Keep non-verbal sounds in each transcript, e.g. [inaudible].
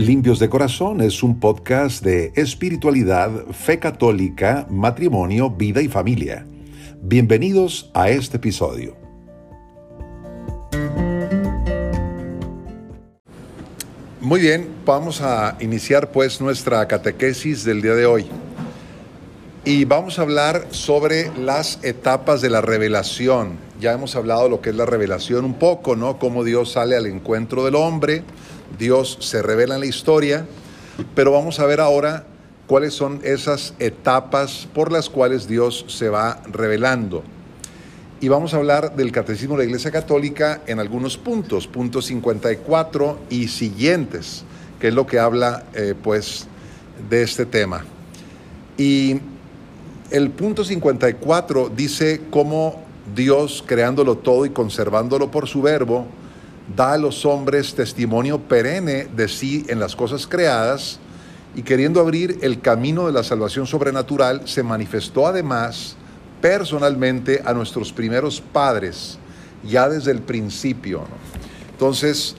Limpios de Corazón es un podcast de espiritualidad, fe católica, matrimonio, vida y familia. Bienvenidos a este episodio. Muy bien, vamos a iniciar pues nuestra catequesis del día de hoy. Y vamos a hablar sobre las etapas de la revelación. Ya hemos hablado lo que es la revelación un poco, ¿no? Cómo Dios sale al encuentro del hombre, Dios se revela en la historia, pero vamos a ver ahora cuáles son esas etapas por las cuales Dios se va revelando. Y vamos a hablar del Catecismo de la Iglesia Católica en algunos puntos, puntos 54 y siguientes, que es lo que habla eh, pues de este tema. Y el punto 54 dice cómo Dios, creándolo todo y conservándolo por su verbo, da a los hombres testimonio perenne de sí en las cosas creadas y queriendo abrir el camino de la salvación sobrenatural, se manifestó además personalmente a nuestros primeros padres, ya desde el principio. Entonces,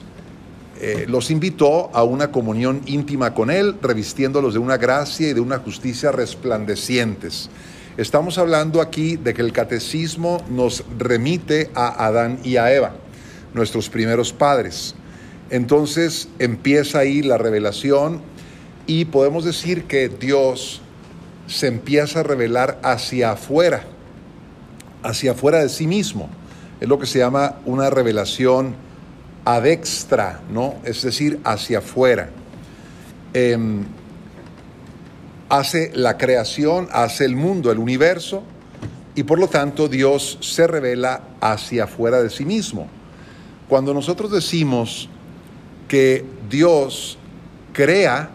eh, los invitó a una comunión íntima con Él, revistiéndolos de una gracia y de una justicia resplandecientes. Estamos hablando aquí de que el catecismo nos remite a Adán y a Eva nuestros primeros padres. Entonces empieza ahí la revelación y podemos decir que Dios se empieza a revelar hacia afuera, hacia afuera de sí mismo. Es lo que se llama una revelación adextra, ¿no? Es decir, hacia afuera. Em, hace la creación, hace el mundo, el universo, y por lo tanto Dios se revela hacia afuera de sí mismo. Cuando nosotros decimos que Dios crea,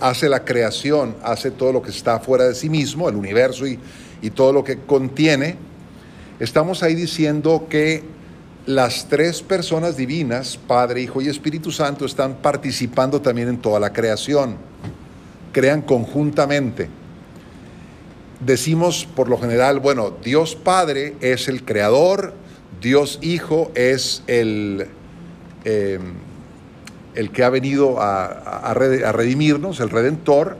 hace la creación, hace todo lo que está fuera de sí mismo, el universo y, todo lo que contiene, estamos ahí diciendo que las tres personas divinas, Padre, Hijo y Espíritu Santo, están participando también en toda la creación. Crean conjuntamente. Decimos por lo general, bueno, Dios Padre es el creador, Dios Hijo es el, eh, el que ha venido a, redimirnos, el Redentor,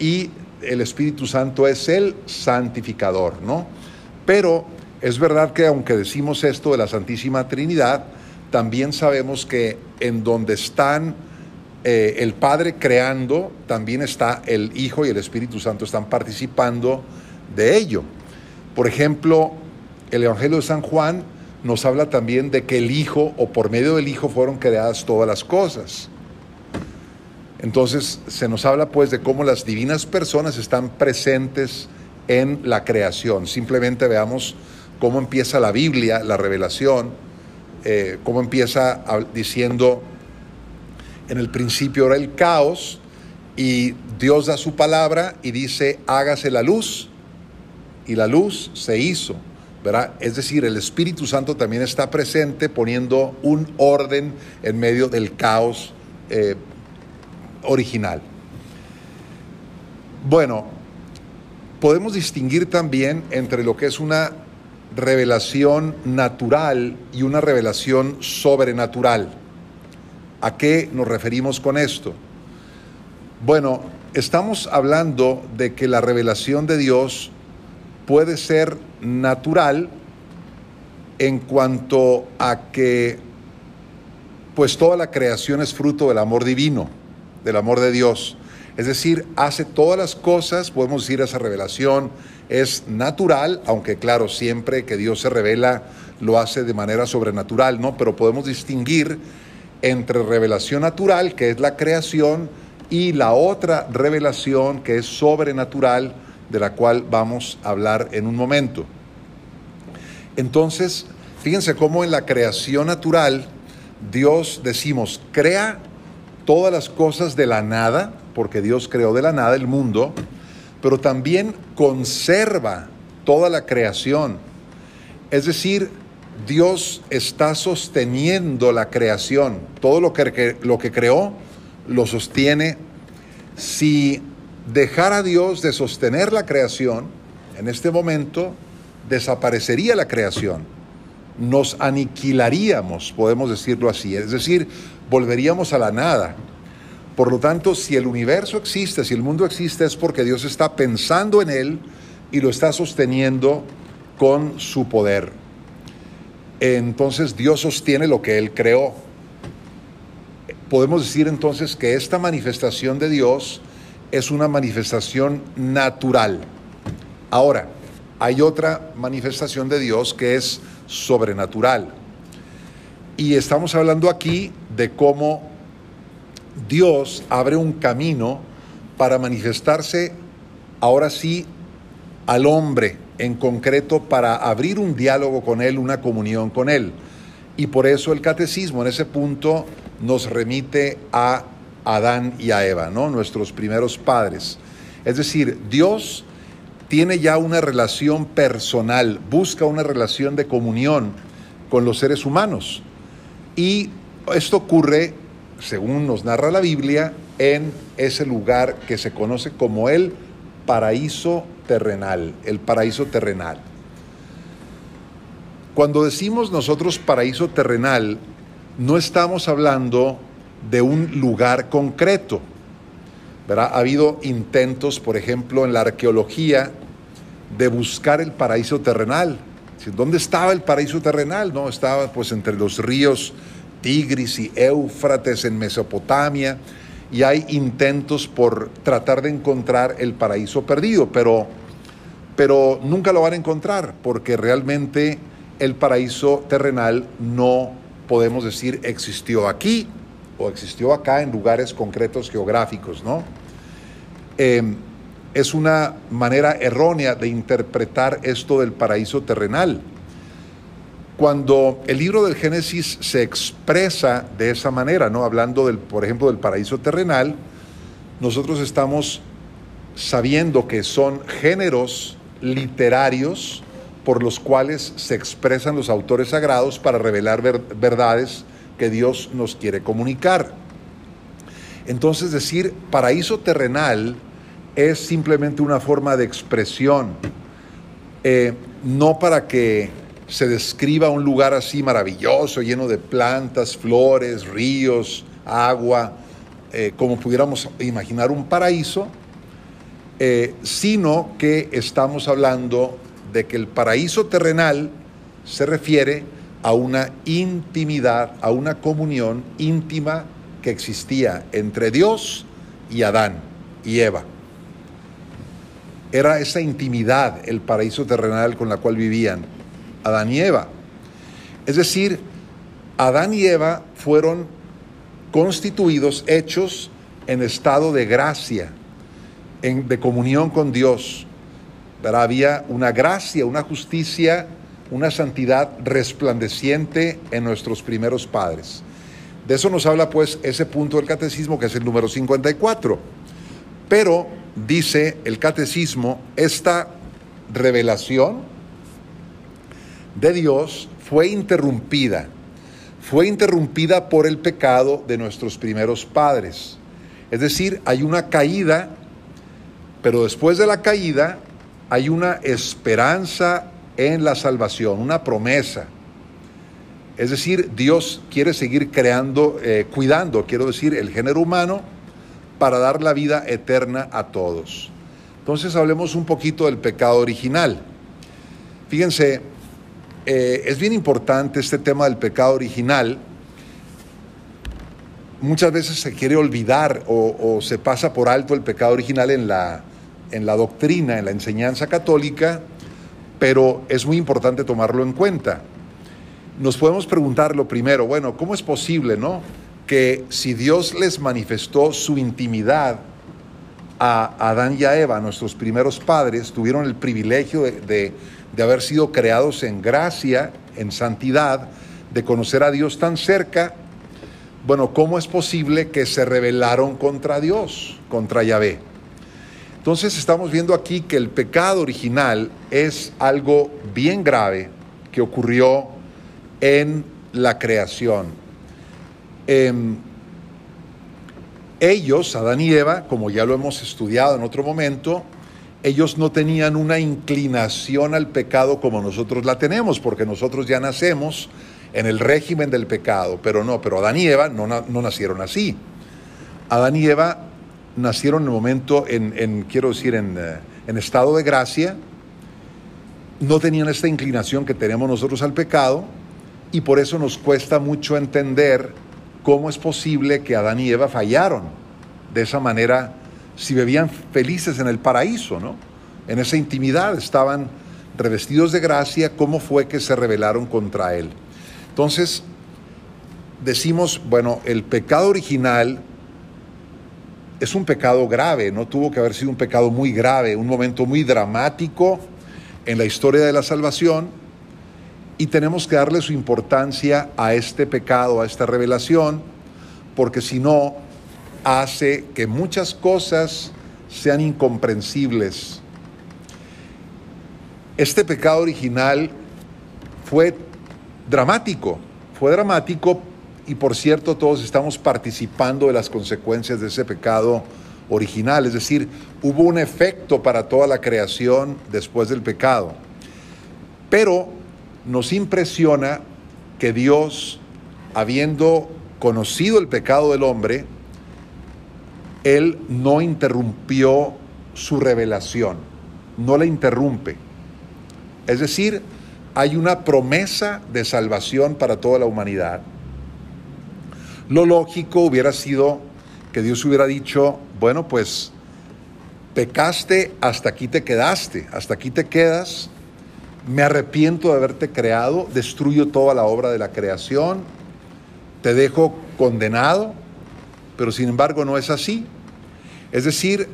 y el Espíritu Santo es el santificador, ¿no? Pero es verdad que aunque decimos esto de la Santísima Trinidad, también sabemos que en donde están eh, el Padre creando, también está el Hijo y el Espíritu Santo están participando de ello. Por ejemplo, el Evangelio de San Juan nos habla también de que el Hijo o por medio del Hijo fueron creadas todas las cosas. Entonces se nos habla pues de cómo las divinas personas están presentes en la creación. Simplemente veamos cómo empieza la Biblia, la revelación, eh, cómo empieza diciendo, en el principio era el caos y Dios da su palabra y dice, hágase la luz y la luz se hizo. Es decir, el Espíritu Santo también está presente poniendo un orden en medio del caos eh, original. Bueno, podemos distinguir también entre lo que es una revelación natural y una revelación sobrenatural. ¿A qué nos referimos con esto? Bueno, estamos hablando de que la revelación de Dios puede ser natural en cuanto a que pues toda la creación es fruto del amor divino, del amor de Dios. Es decir, hace todas las cosas, podemos decir esa revelación es natural, aunque claro, siempre que Dios se revela lo hace de manera sobrenatural, ¿no? Pero podemos distinguir entre revelación natural, que es la creación, y la otra revelación que es sobrenatural, de la cual vamos a hablar en un momento. Entonces, fíjense cómo en la creación natural Dios decimos, crea todas las cosas de la nada, porque Dios creó de la nada el mundo, pero también conserva toda la creación. Es decir, Dios está sosteniendo la creación. Todo lo que, lo que creó lo sostiene. Si dejar a Dios de sostener la creación, en este momento desaparecería la creación. Nos aniquilaríamos, podemos decirlo así. Es decir, volveríamos a la nada. Por lo tanto, si el universo existe, si el mundo existe, es porque Dios está pensando en él y lo está sosteniendo con su poder. Entonces Dios sostiene lo que Él creó. Podemos decir entonces que esta manifestación de Dios es una manifestación natural. Ahora, hay otra manifestación de Dios que es sobrenatural. Y estamos hablando aquí de cómo Dios abre un camino para manifestarse ahora sí al hombre en concreto para abrir un diálogo con Él, una comunión con Él. Y por eso el catecismo en ese punto nos remite a Adán y a Eva, ¿no? nuestros primeros padres. Es decir, Dios tiene ya una relación personal, busca una relación de comunión con los seres humanos. Y esto ocurre, según nos narra la Biblia, en ese lugar que se conoce como el paraíso terrenal, el paraíso terrenal. Cuando decimos nosotros paraíso terrenal, no estamos hablando de un lugar concreto. Ha habido intentos, por ejemplo, en la arqueología de buscar el paraíso terrenal. ¿Dónde estaba el paraíso terrenal? No, estaba pues entre los ríos Tigris y Éufrates en Mesopotamia y hay intentos por tratar de encontrar el paraíso perdido, pero, pero nunca lo van a encontrar porque realmente el paraíso terrenal no podemos decir existió aquí o existió acá en lugares concretos geográficos, ¿no? Em, es una manera errónea de interpretar esto del paraíso terrenal. Cuando el libro del Génesis se expresa de esa manera, ¿no? hablando, del, por ejemplo, del paraíso terrenal, nosotros estamos sabiendo que son géneros literarios por los cuales se expresan los autores sagrados para revelar verdades que Dios nos quiere comunicar. Entonces decir paraíso terrenal es simplemente una forma de expresión, eh, no para que se describa un lugar así maravilloso, lleno de plantas, flores, ríos, agua, eh, como pudiéramos imaginar un paraíso, eh, sino que estamos hablando de que el paraíso terrenal se refiere a una intimidad, a una comunión íntima que existía entre Dios y Adán y Eva. Era esa intimidad el paraíso terrenal con la cual vivían Adán y Eva. Es decir, Adán y Eva fueron constituidos, hechos en estado de gracia, de comunión con Dios. Había una gracia, una justicia, una santidad resplandeciente en nuestros primeros padres. De eso nos habla pues ese punto del catecismo que es el número 54. Pero dice el catecismo, esta revelación de Dios fue interrumpida. Fue interrumpida por el pecado de nuestros primeros padres. Es decir, hay una caída, pero después de la caída hay una esperanza en la salvación, una promesa. Es decir, Dios quiere seguir creando, eh, cuidando, quiero decir, el género humano para dar la vida eterna a todos. Entonces hablemos un poquito del pecado original. Fíjense, eh, es bien importante este tema del pecado original. Muchas veces se quiere olvidar o, se pasa por alto el pecado original en la, en la doctrina, en la enseñanza católica, pero es muy importante tomarlo en cuenta. Nos podemos preguntar lo primero, bueno, ¿cómo es posible, no? Que si Dios les manifestó su intimidad a Adán y a Eva, nuestros primeros padres, tuvieron el privilegio de de haber sido creados en gracia, en santidad, de conocer a Dios tan cerca, bueno, ¿cómo es posible que se rebelaron contra Dios, contra Yahvé? Entonces estamos viendo aquí que el pecado original es algo bien grave que ocurrió en la creación. Em, ellos, Adán y Eva, como ya lo hemos estudiado en otro momento, ellos no tenían una inclinación al pecado como nosotros la tenemos, porque nosotros ya nacemos en el régimen del pecado, pero no, pero Adán y Eva no, no nacieron así. Adán y Eva nacieron en el momento, en, quiero decir, en, eh, en estado de gracia, no tenían esta inclinación que tenemos nosotros al pecado y por eso nos cuesta mucho entender cómo es posible que Adán y Eva fallaron de esa manera si vivían felices en el paraíso, ¿no? En esa intimidad estaban revestidos de gracia, ¿cómo fue que se rebelaron contra él? Entonces, decimos, bueno, el pecado original es un pecado grave, no tuvo que haber sido un pecado muy grave, un momento muy dramático en la historia de la salvación y tenemos que darle su importancia a este pecado, a esta revelación, porque si no, hace que muchas cosas sean incomprensibles. Este pecado original fue dramático, fue dramático y por cierto todos estamos participando de las consecuencias de ese pecado original, es decir, hubo un efecto para toda la creación después del pecado. Pero nos impresiona que Dios, habiendo conocido el pecado del hombre, Él no interrumpió su revelación, no la interrumpe. Es decir, hay una promesa de salvación para toda la humanidad. Lo lógico hubiera sido que Dios hubiera dicho, bueno, pues pecaste, hasta aquí te quedaste, hasta aquí te quedas, me arrepiento de haberte creado, destruyo toda la obra de la creación, te dejo condenado, pero sin embargo no es así. Es decir,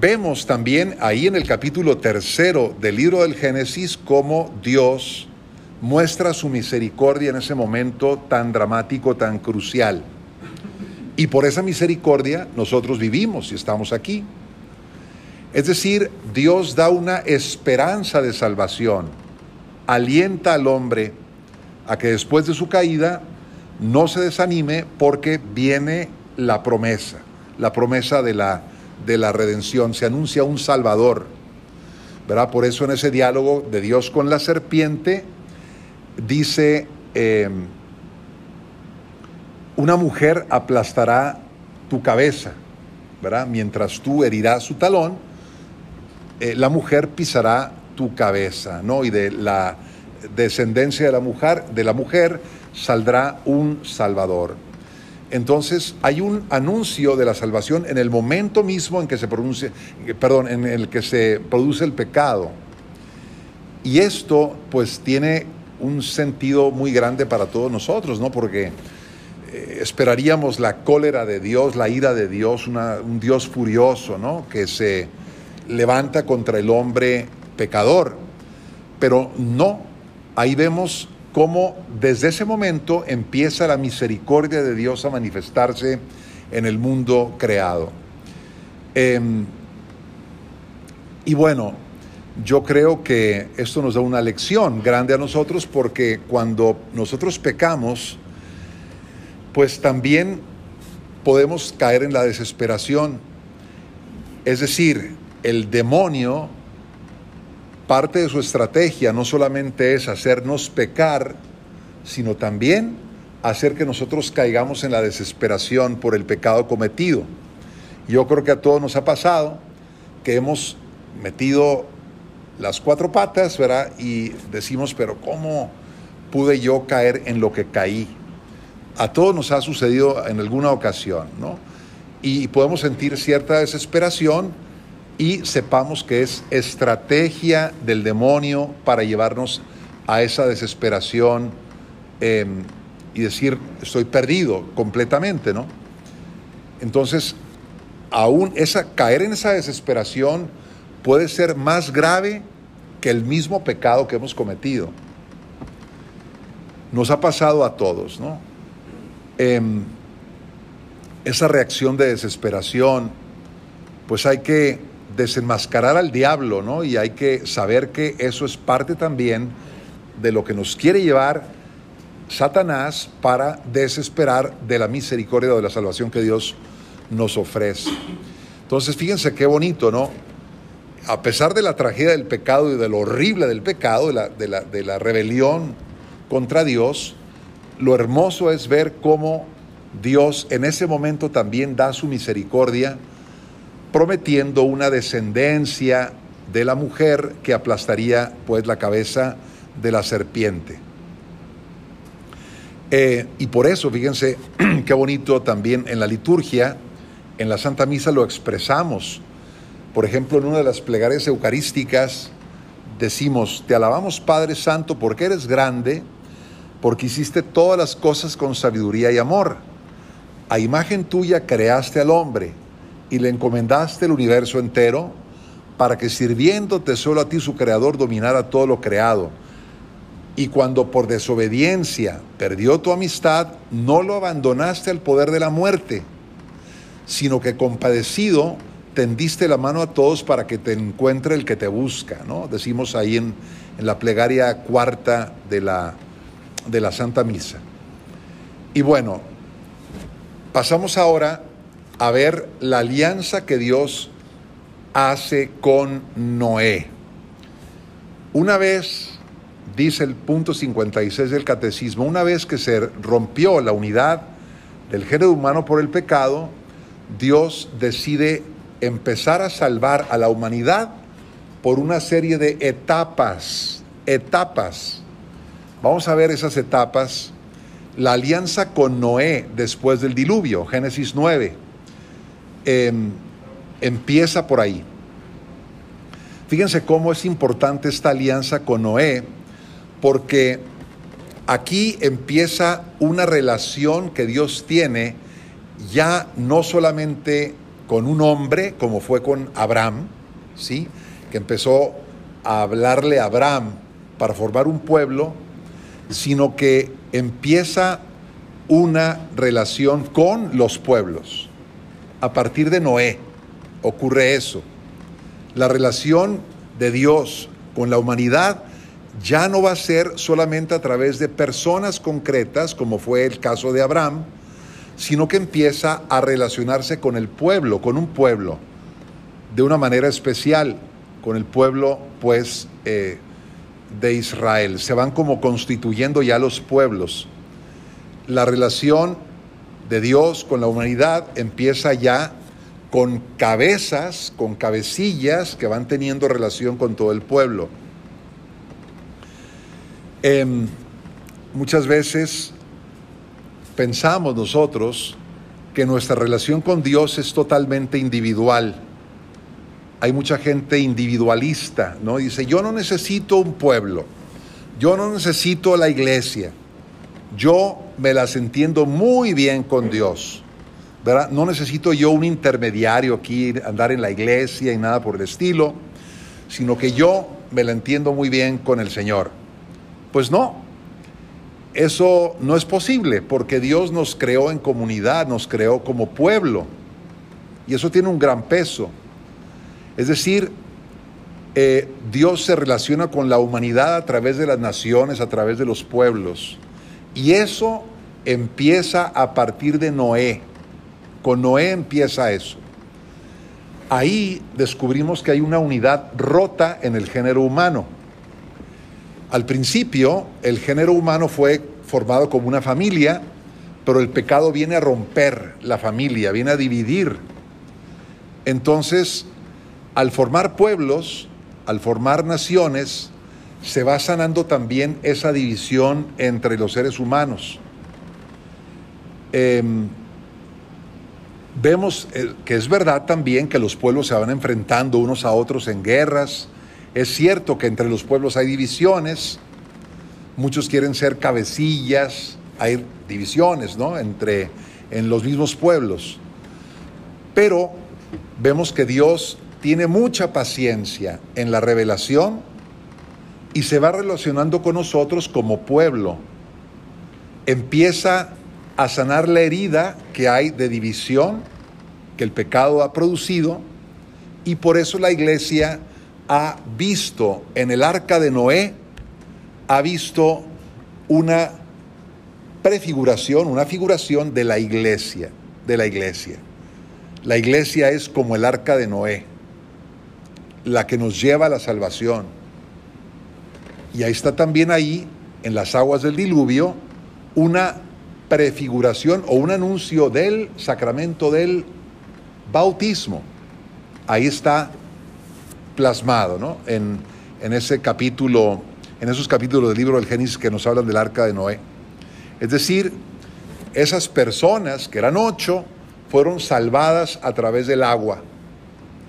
vemos también ahí en el capítulo tercero del libro del Génesis cómo Dios muestra su misericordia en ese momento tan dramático, tan crucial. Y por esa misericordia nosotros vivimos y estamos aquí. Es decir, Dios da una esperanza de salvación, alienta al hombre a que después de su caída no se desanime porque viene la promesa, la promesa de la, de la redención, se anuncia un Salvador. ¿verdad? Por eso en ese diálogo de Dios con la serpiente dice, eh, una mujer aplastará tu cabeza, ¿verdad? Mientras tú herirás su talón, eh, la mujer pisará tu cabeza, ¿no? Y de la descendencia de la mujer, de la mujer saldrá un salvador. Entonces hay un anuncio de la salvación en el momento mismo en que se produce, perdón, en el que se produce el pecado. Y esto pues tiene un sentido muy grande para todos nosotros, ¿no? Porque eh, esperaríamos la cólera de Dios, la ira de Dios, un Dios furioso, ¿no? Que se levanta contra el hombre pecador. Pero no, ahí vemos cómo desde ese momento empieza la misericordia de Dios a manifestarse en el mundo creado. Em, y bueno, yo creo que esto nos da una lección grande a nosotros porque cuando nosotros pecamos, pues también podemos caer en la desesperación. Es decir, el demonio, parte de su estrategia no solamente es hacernos pecar, sino también hacer que nosotros caigamos en la desesperación por el pecado cometido. Yo creo que a todos nos ha pasado que hemos metido las cuatro patas, ¿verdad? Y decimos, pero ¿cómo pude yo caer en lo que caí? A todos nos ha sucedido en alguna ocasión, ¿no? Y podemos sentir cierta desesperación y sepamos que es estrategia del demonio para llevarnos a esa desesperación em, y decir, estoy perdido completamente, ¿no? Entonces, aún esa, caer en esa desesperación puede ser más grave que el mismo pecado que hemos cometido. Nos ha pasado a todos, ¿no? Em, esa reacción de desesperación, pues hay que desenmascarar al diablo, ¿no? Y hay que saber que eso es parte también de lo que nos quiere llevar Satanás para desesperar de la misericordia o de la salvación que Dios nos ofrece. Entonces, fíjense qué bonito, ¿no? A pesar de la tragedia del pecado y de lo horrible del pecado, de la, de la, de la rebelión contra Dios, lo hermoso es ver cómo Dios en ese momento también da su misericordia, prometiendo una descendencia de la mujer que aplastaría pues la cabeza de la serpiente. Eh, y por eso, fíjense, [clears throat] qué bonito también en la liturgia, en la Santa Misa lo expresamos. Por ejemplo, en una de las plegarias eucarísticas decimos, te alabamos Padre Santo porque eres grande, porque hiciste todas las cosas con sabiduría y amor. A imagen tuya creaste al hombre y le encomendaste el universo entero para que sirviéndote solo a ti su creador dominara todo lo creado. Y cuando por desobediencia perdió tu amistad, no lo abandonaste al poder de la muerte, sino que compadecido tendiste la mano a todos para que te encuentre el que te busca, ¿no? Decimos ahí en, en la plegaria cuarta de la, de la Santa Misa. Y bueno, pasamos ahora a ver la alianza que Dios hace con Noé. Una vez, dice el punto 56 del catecismo, una vez que se rompió la unidad del género humano por el pecado, Dios decide empezar a salvar a la humanidad por una serie de etapas, etapas. Vamos a ver esas etapas. La alianza con Noé después del diluvio, Génesis 9, em, empieza por ahí. Fíjense cómo es importante esta alianza con Noé, porque aquí empieza una relación que Dios tiene ya no solamente con un hombre, como fue con Abraham, ¿sí? que empezó a hablarle a Abraham para formar un pueblo, sino que empieza una relación con los pueblos. A partir de Noé ocurre eso la relación de Dios con la humanidad ya no va a ser solamente a través de personas concretas, como fue el caso de Abraham, sino que empieza a relacionarse con el pueblo, con un pueblo, de una manera especial, con el pueblo, pues, eh, de Israel. Se van como constituyendo ya los pueblos. La relación de Dios con la humanidad empieza ya con cabezas, con cabecillas que van teniendo relación con todo el pueblo. Em, muchas veces pensamos nosotros que nuestra relación con Dios es totalmente individual. Hay mucha gente individualista, ¿no? Dice, yo no necesito un pueblo, yo no necesito la iglesia, yo me las entiendo muy bien con Dios. No necesito yo un intermediario aquí, andar en la iglesia y nada por el estilo, sino que yo me la entiendo muy bien con el Señor. Pues no, eso no es posible porque Dios nos creó en comunidad, nos creó como pueblo y eso tiene un gran peso. Es decir, eh, Dios se relaciona con la humanidad a través de las naciones, a través de los pueblos. Y eso empieza a partir de Noé. Con Noé empieza eso. Ahí descubrimos que hay una unidad rota en el género humano. Al principio, el género humano fue formado como una familia, pero el pecado viene a romper la familia, viene a dividir. Entonces, al formar pueblos, al formar naciones, se va sanando también esa división entre los seres humanos. Em, Vemos eh, que es verdad también que los pueblos se van enfrentando unos a otros en guerras. Es cierto que entre los pueblos hay divisiones. Muchos quieren ser cabecillas. Hay divisiones, ¿no? Entre en los mismos pueblos. Pero vemos que Dios tiene mucha paciencia en la revelación y se va relacionando con nosotros como pueblo. Empieza a sanar la herida que hay de división que el pecado ha producido y por eso la iglesia ha visto en el arca de Noé, ha visto una prefiguración, una figuración de la iglesia, de la iglesia. La iglesia es como el arca de Noé, la que nos lleva a la salvación. Y ahí está también ahí, en las aguas del diluvio, una prefiguración o un anuncio del sacramento del bautismo. Ahí está plasmado, ¿no? En, en ese capítulo, en esos capítulos del libro del Génesis que nos hablan del arca de Noé. Es decir, esas personas, que eran ocho, fueron salvadas a través del agua.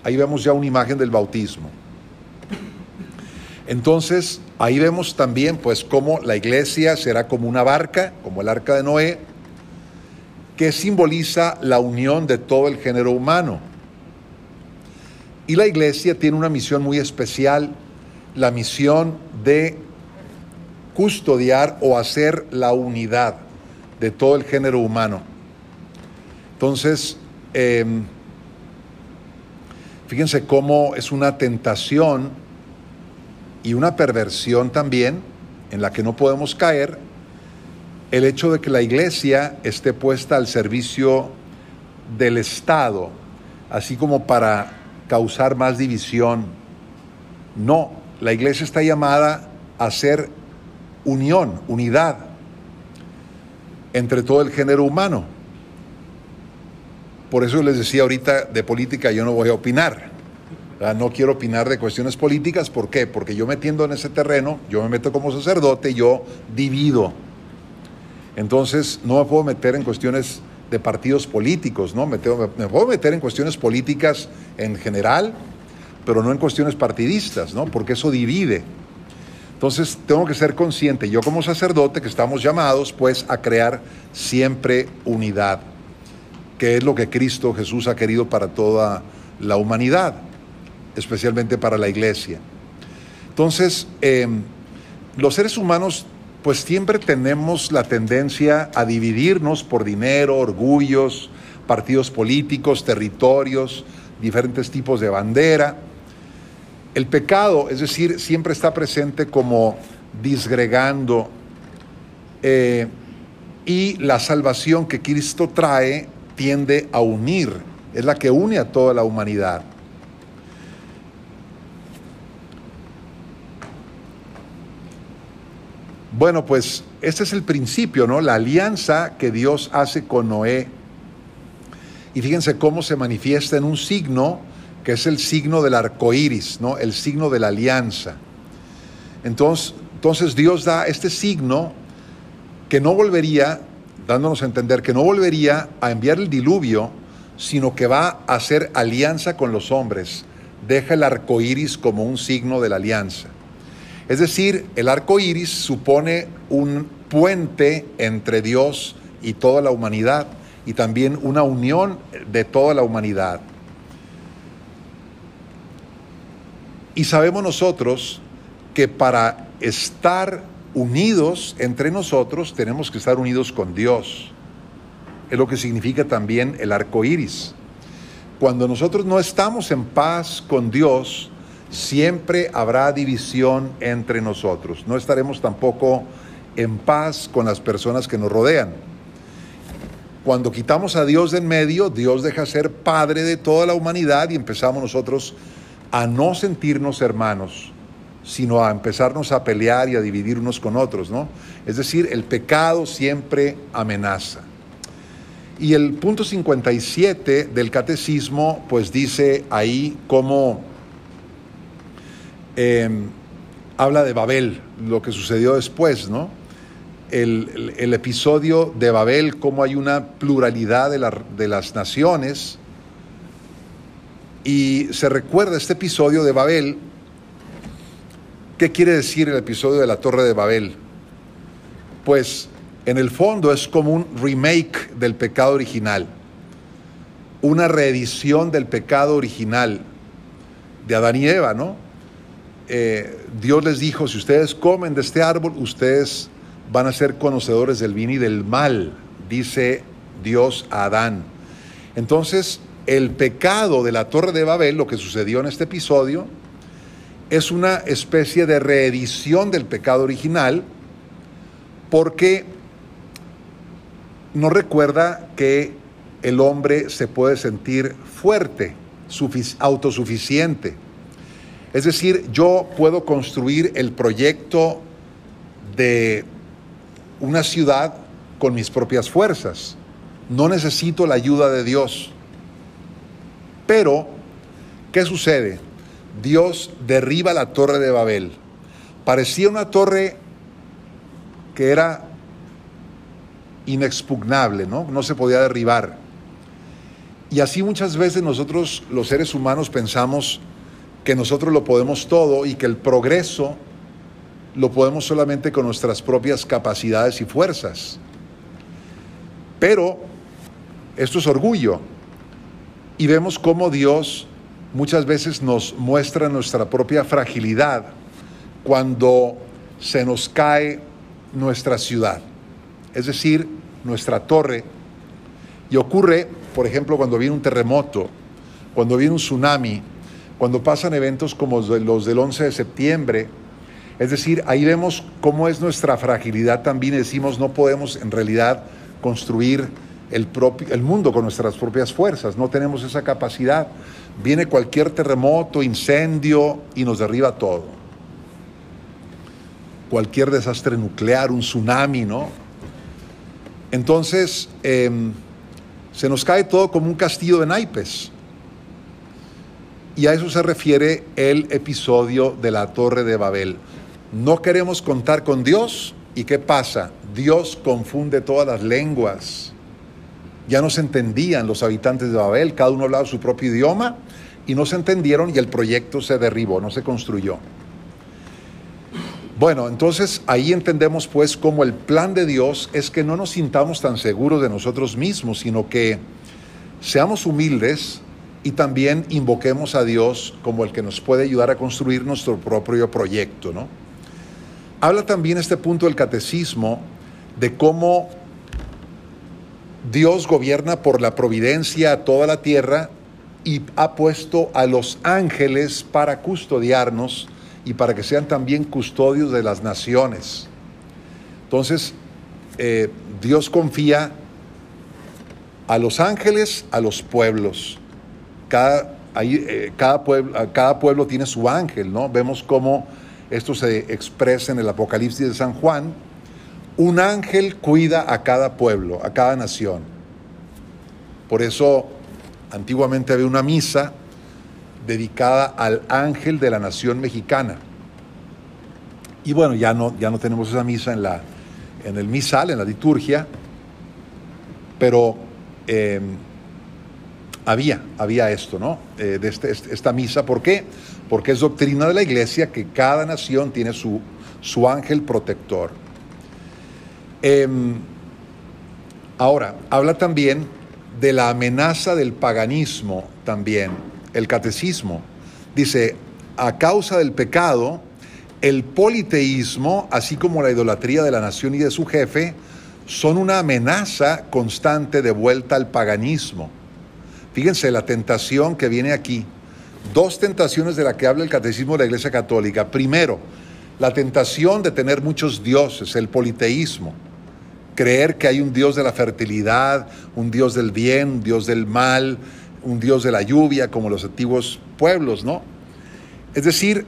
Ahí vemos ya una imagen del bautismo. Entonces, ahí vemos también pues cómo la iglesia será como una barca, como el arca de Noé, que simboliza la unión de todo el género humano. Y la iglesia tiene una misión muy especial, la misión de custodiar o hacer la unidad de todo el género humano. Entonces, em, fíjense cómo es una tentación y una perversión también en la que no podemos caer el hecho de que la iglesia esté puesta al servicio del Estado, así como para causar más división. No, la iglesia está llamada a ser unión, unidad entre todo el género humano. Por eso les decía ahorita de política yo no voy a opinar. No quiero opinar de cuestiones políticas. ¿Por qué? Porque yo metiendo en ese terreno, yo me meto como sacerdote, yo divido. Entonces no me puedo meter en cuestiones de partidos políticos, ¿no? Me, me puedo meter en cuestiones políticas en general, pero no en cuestiones partidistas, ¿no? Porque eso divide. Entonces tengo que ser consciente, yo como sacerdote, que estamos llamados pues a crear siempre unidad, que es lo que Cristo Jesús ha querido para toda la humanidad, especialmente para la iglesia. Entonces, em, los seres humanos pues siempre tenemos la tendencia a dividirnos por dinero, orgullos, partidos políticos, territorios, diferentes tipos de bandera. El pecado, es decir, siempre está presente como disgregando eh, y la salvación que Cristo trae tiende a unir, es la que une a toda la humanidad. Bueno, pues este es el principio, ¿no? La alianza que Dios hace con Noé. Y fíjense cómo se manifiesta en un signo que es el signo del arco iris, ¿no? el signo de la alianza. Entonces, entonces Dios da este signo que no volvería, dándonos a entender que no volvería a enviar el diluvio, sino que va a hacer alianza con los hombres. Deja el arco iris como un signo de la alianza. Es decir, el arco iris supone un puente entre Dios y toda la humanidad y también una unión de toda la humanidad. Y sabemos nosotros que para estar unidos entre nosotros tenemos que estar unidos con Dios. Es lo que significa también el arco iris. Cuando nosotros no estamos en paz con Dios, siempre habrá división entre nosotros. No estaremos tampoco en paz con las personas que nos rodean. Cuando quitamos a Dios de en medio, Dios deja ser Padre de toda la humanidad y empezamos nosotros a no sentirnos hermanos, sino a empezarnos a pelear y a dividir unos con otros, ¿no? Es decir, el pecado siempre amenaza. Y el punto 57 del catecismo, pues dice ahí cómo em, habla de Babel, lo que sucedió después, ¿no? El, episodio de Babel, cómo hay una pluralidad de, de las naciones, y se recuerda este episodio de Babel. ¿Qué quiere decir el episodio de la Torre de Babel? Pues en el fondo es como un remake del pecado original, una reedición del pecado original de Adán y Eva, ¿no? Eh, Dios les dijo, si ustedes comen de este árbol, ustedes van a ser conocedores del bien y del mal, dice Dios a Adán. Entonces, el pecado de la Torre de Babel, lo que sucedió en este episodio, es una especie de reedición del pecado original porque no recuerda que el hombre se puede sentir fuerte, autosuficiente. Es decir, yo puedo construir el proyecto de una ciudad con mis propias fuerzas. No necesito la ayuda de Dios. Pero, ¿qué sucede? Dios derriba la torre de Babel. Parecía una torre que era inexpugnable, ¿no? No se podía derribar. Y así muchas veces nosotros, los seres humanos, pensamos que nosotros lo podemos todo y que el progreso lo podemos solamente con nuestras propias capacidades y fuerzas. Pero esto es orgullo. Y vemos cómo Dios muchas veces nos muestra nuestra propia fragilidad cuando se nos cae nuestra ciudad, es decir, nuestra torre. Y ocurre, por ejemplo, cuando viene un terremoto, cuando viene un tsunami, cuando pasan eventos como los del 11 de septiembre, es decir, ahí vemos cómo es nuestra fragilidad también y decimos no podemos en realidad construir el, propio, el mundo con nuestras propias fuerzas, no tenemos esa capacidad. Viene cualquier terremoto, incendio y nos derriba todo. Cualquier desastre nuclear, un tsunami, ¿no? Entonces, em, se nos cae todo como un castillo de naipes. Y a eso se refiere el episodio de la Torre de Babel. No queremos contar con Dios. ¿Y qué pasa? Dios confunde todas las lenguas. Ya no se entendían los habitantes de Babel, cada uno hablaba su propio idioma y no se entendieron y el proyecto se derribó, no se construyó. Bueno, entonces ahí entendemos pues cómo el plan de Dios es que no nos sintamos tan seguros de nosotros mismos, sino que seamos humildes y también invoquemos a Dios como el que nos puede ayudar a construir nuestro propio proyecto, ¿no? Habla también este punto del catecismo de cómo Dios gobierna por la providencia a toda la tierra y ha puesto a los ángeles para custodiarnos y para que sean también custodios de las naciones. Entonces, eh, Dios confía a los ángeles, a los pueblos. Cada, eh, cada, pueblo, cada pueblo tiene su ángel, ¿no? Vemos cómo esto se expresa en el Apocalipsis de San Juan, un ángel cuida a cada pueblo, a cada nación. Por eso antiguamente había una misa dedicada al ángel de la nación mexicana. Y bueno, ya no, ya no tenemos esa misa en, la, en el misal, en la liturgia, pero em, había, había esto, ¿no? Eh, de este, este, esta misa. ¿Por qué? porque es doctrina de la iglesia que cada nación tiene su, su ángel protector. Em, ahora, habla también de la amenaza del paganismo también, el catecismo. Dice, a causa del pecado, el politeísmo, así como la idolatría de la nación y de su jefe, son una amenaza constante de vuelta al paganismo. Fíjense la tentación que viene aquí dos tentaciones de la que habla el catecismo de la Iglesia Católica. Primero, la tentación de tener muchos dioses, el politeísmo. Creer que hay un Dios de la fertilidad, un Dios del bien, un Dios del mal, un Dios de la lluvia, como los antiguos pueblos, ¿no? Es decir,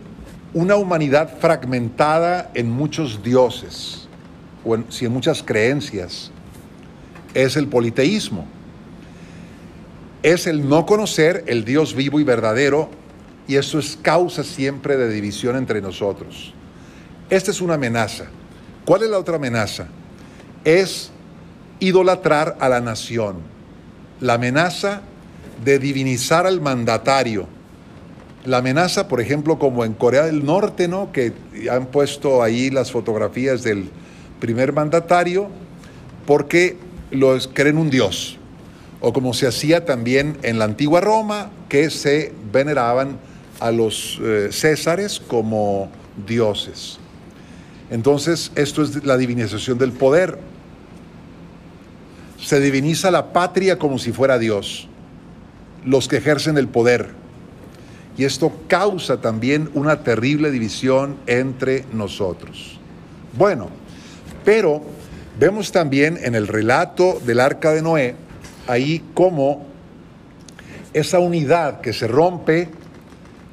una humanidad fragmentada en muchos dioses, o en, en muchas creencias, es el politeísmo es el no conocer el Dios vivo y verdadero y eso es causa siempre de división entre nosotros. Esta es una amenaza. ¿Cuál es la otra amenaza? Es idolatrar a la nación. La amenaza de divinizar al mandatario. La amenaza, por ejemplo, como en Corea del Norte, ¿no? Que han puesto ahí las fotografías del primer mandatario porque los creen un Dios o como se hacía también en la antigua Roma, que se veneraban a los eh, césares como dioses. Entonces, esto es la divinización del poder. Se diviniza la patria como si fuera Dios, los que ejercen el poder. Y esto causa también una terrible división entre nosotros. Bueno, pero vemos también en el relato del arca de Noé, ahí cómo esa unidad que se rompe,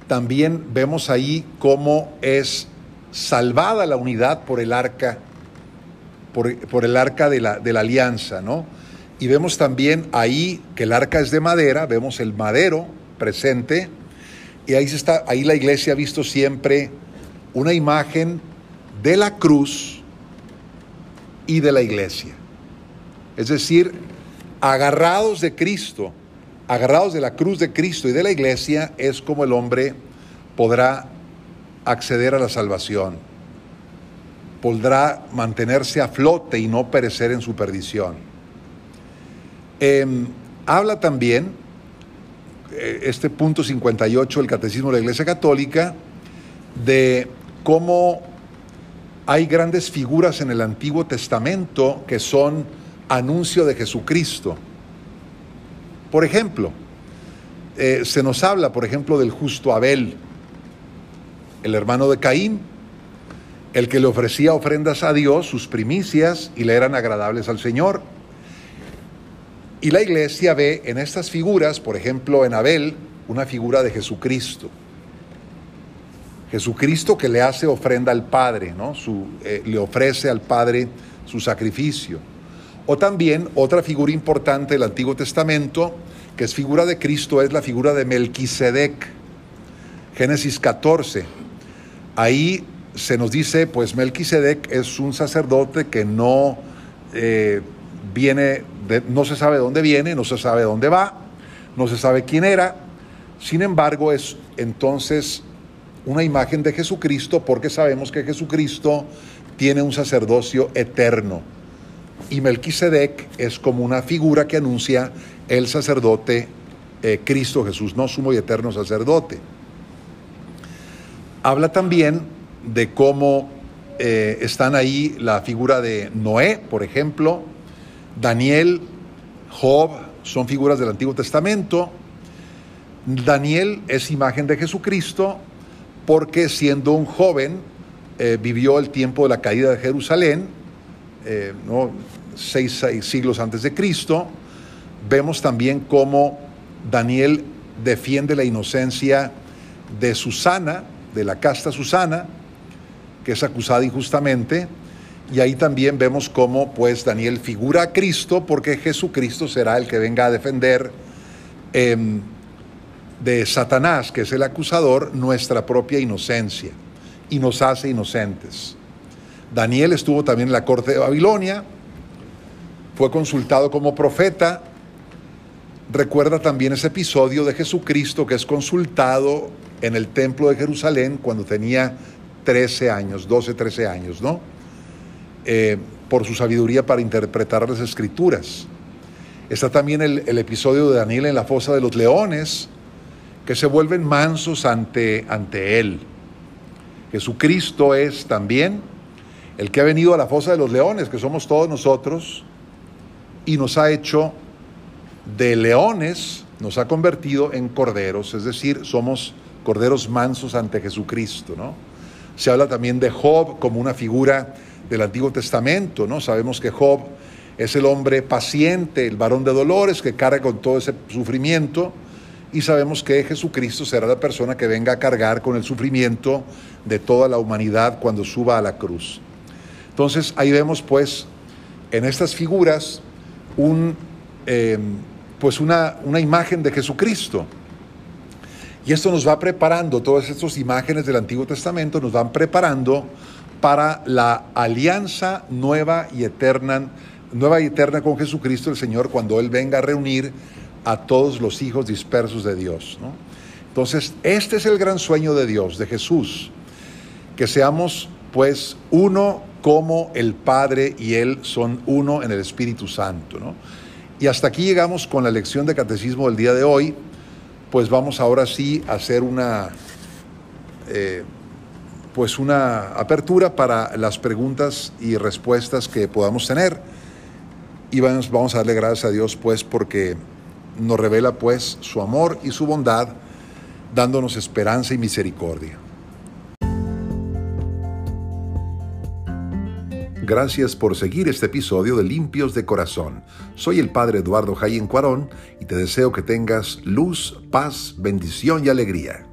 también vemos ahí cómo es salvada la unidad por el arca por, el arca de la, de la alianza, ¿no? Y vemos también ahí que el arca es de madera, vemos el madero presente, y ahí, está, ahí la iglesia ha visto siempre una imagen de la cruz y de la iglesia. Es decir, agarrados de Cristo, agarrados de la cruz de Cristo y de la iglesia, es como el hombre podrá acceder a la salvación, podrá mantenerse a flote y no perecer en su perdición. Em, habla también, eh, este punto 58 del Catecismo de la Iglesia Católica, de cómo hay grandes figuras en el Antiguo Testamento que son anuncio de Jesucristo. Por ejemplo, eh, se nos habla, por ejemplo, del justo Abel, el hermano de Caín, el que le ofrecía ofrendas a Dios, sus primicias, y le eran agradables al Señor. Y la iglesia ve en estas figuras, por ejemplo, en Abel, una figura de Jesucristo. Jesucristo que le hace ofrenda al Padre, ¿no? Eh, le ofrece al Padre su sacrificio. O también otra figura importante del Antiguo Testamento, que es figura de Cristo, es la figura de Melquisedec. Génesis 14. Ahí se nos dice, pues Melquisedec es un sacerdote que no eh, viene, no se sabe dónde viene, no se sabe dónde va, no se sabe quién era. Sin embargo, es entonces una imagen de Jesucristo porque sabemos que Jesucristo tiene un sacerdocio eterno. Y Melquisedec es como una figura que anuncia el sacerdote eh, Cristo Jesús, no sumo y eterno sacerdote. Habla también de cómo eh, están ahí la figura de Noé, por ejemplo, Daniel, Job, son figuras del Antiguo Testamento. Daniel es imagen de Jesucristo porque siendo un joven eh, vivió el tiempo de la caída de Jerusalén, eh, seis, siglos antes de Cristo. Vemos también cómo Daniel defiende la inocencia de Susana, de la casta Susana, que es acusada injustamente. Y ahí también vemos cómo pues Daniel figura a Cristo porque Jesucristo será el que venga a defender em, de Satanás, que es el acusador, nuestra propia inocencia y nos hace inocentes. Daniel estuvo también en la corte de Babilonia, fue consultado como profeta. Recuerda también ese episodio de Jesucristo que es consultado en el templo de Jerusalén cuando tenía 13 años, 12, 13 años, ¿no? Eh, por su sabiduría para interpretar las escrituras. Está también el, el episodio de Daniel en la fosa de los leones, que se vuelven mansos ante, ante Él. Jesucristo es también el que ha venido a la fosa de los leones, que somos todos nosotros, y nos ha hecho de leones, nos ha convertido en corderos, es decir, somos corderos mansos ante Jesucristo, ¿no? Se habla también de Job como una figura del Antiguo Testamento, ¿no? Sabemos que Job es el hombre paciente, el varón de dolores que carga con todo ese sufrimiento, y sabemos que Jesucristo será la persona que venga a cargar con el sufrimiento de toda la humanidad cuando suba a la cruz. Entonces ahí vemos pues en estas figuras un, em, pues una, una imagen de Jesucristo. Y esto nos va preparando, todas estas imágenes del Antiguo Testamento nos van preparando para la alianza nueva y eterna, nueva y eterna con Jesucristo el Señor cuando Él venga a reunir a todos los hijos dispersos de Dios. Entonces, este es el gran sueño de Dios, de Jesús, que seamos pues uno como el Padre y Él son uno en el Espíritu Santo. Y hasta aquí llegamos con la lección de catecismo del día de hoy, pues vamos ahora sí a hacer una, eh, pues una apertura para las preguntas y respuestas que podamos tener. Y vamos, vamos a darle gracias a Dios pues porque nos revela pues su amor y su bondad, dándonos esperanza y misericordia. Gracias por seguir este episodio de Limpios de Corazón. Soy el Padre Eduardo Jayen Cuarón y te deseo que tengas luz, paz, bendición y alegría.